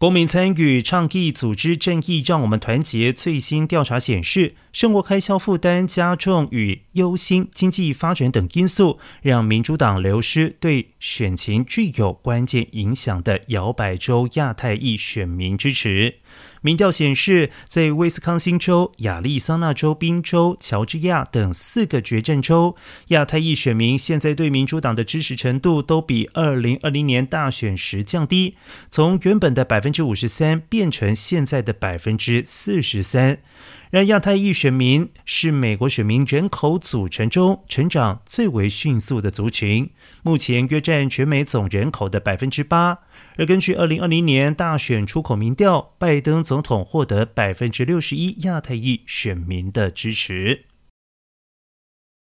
公民参与倡议组织正义，让我们团结。最新调查显示，生活开销负担加重与忧心、经济发展等因素，让民主党流失对选情具有关键影响的摇摆州亚太裔选民支持。民调显示，在威斯康星州、亚利桑那州、宾州、乔治亚等四个决战州，亚太裔选民现在对民主党的支持程度都比二零二零年大选时降低，从原本的百分之五十三变成现在的百分之四十三。让亚太裔选民是美国选民人口组成中成长最为迅速的族群，目前约占占全美总人口的百分之八。而根据二零二零年大选出口民调，拜登总统获得百分之六十一亚太裔选民的支持。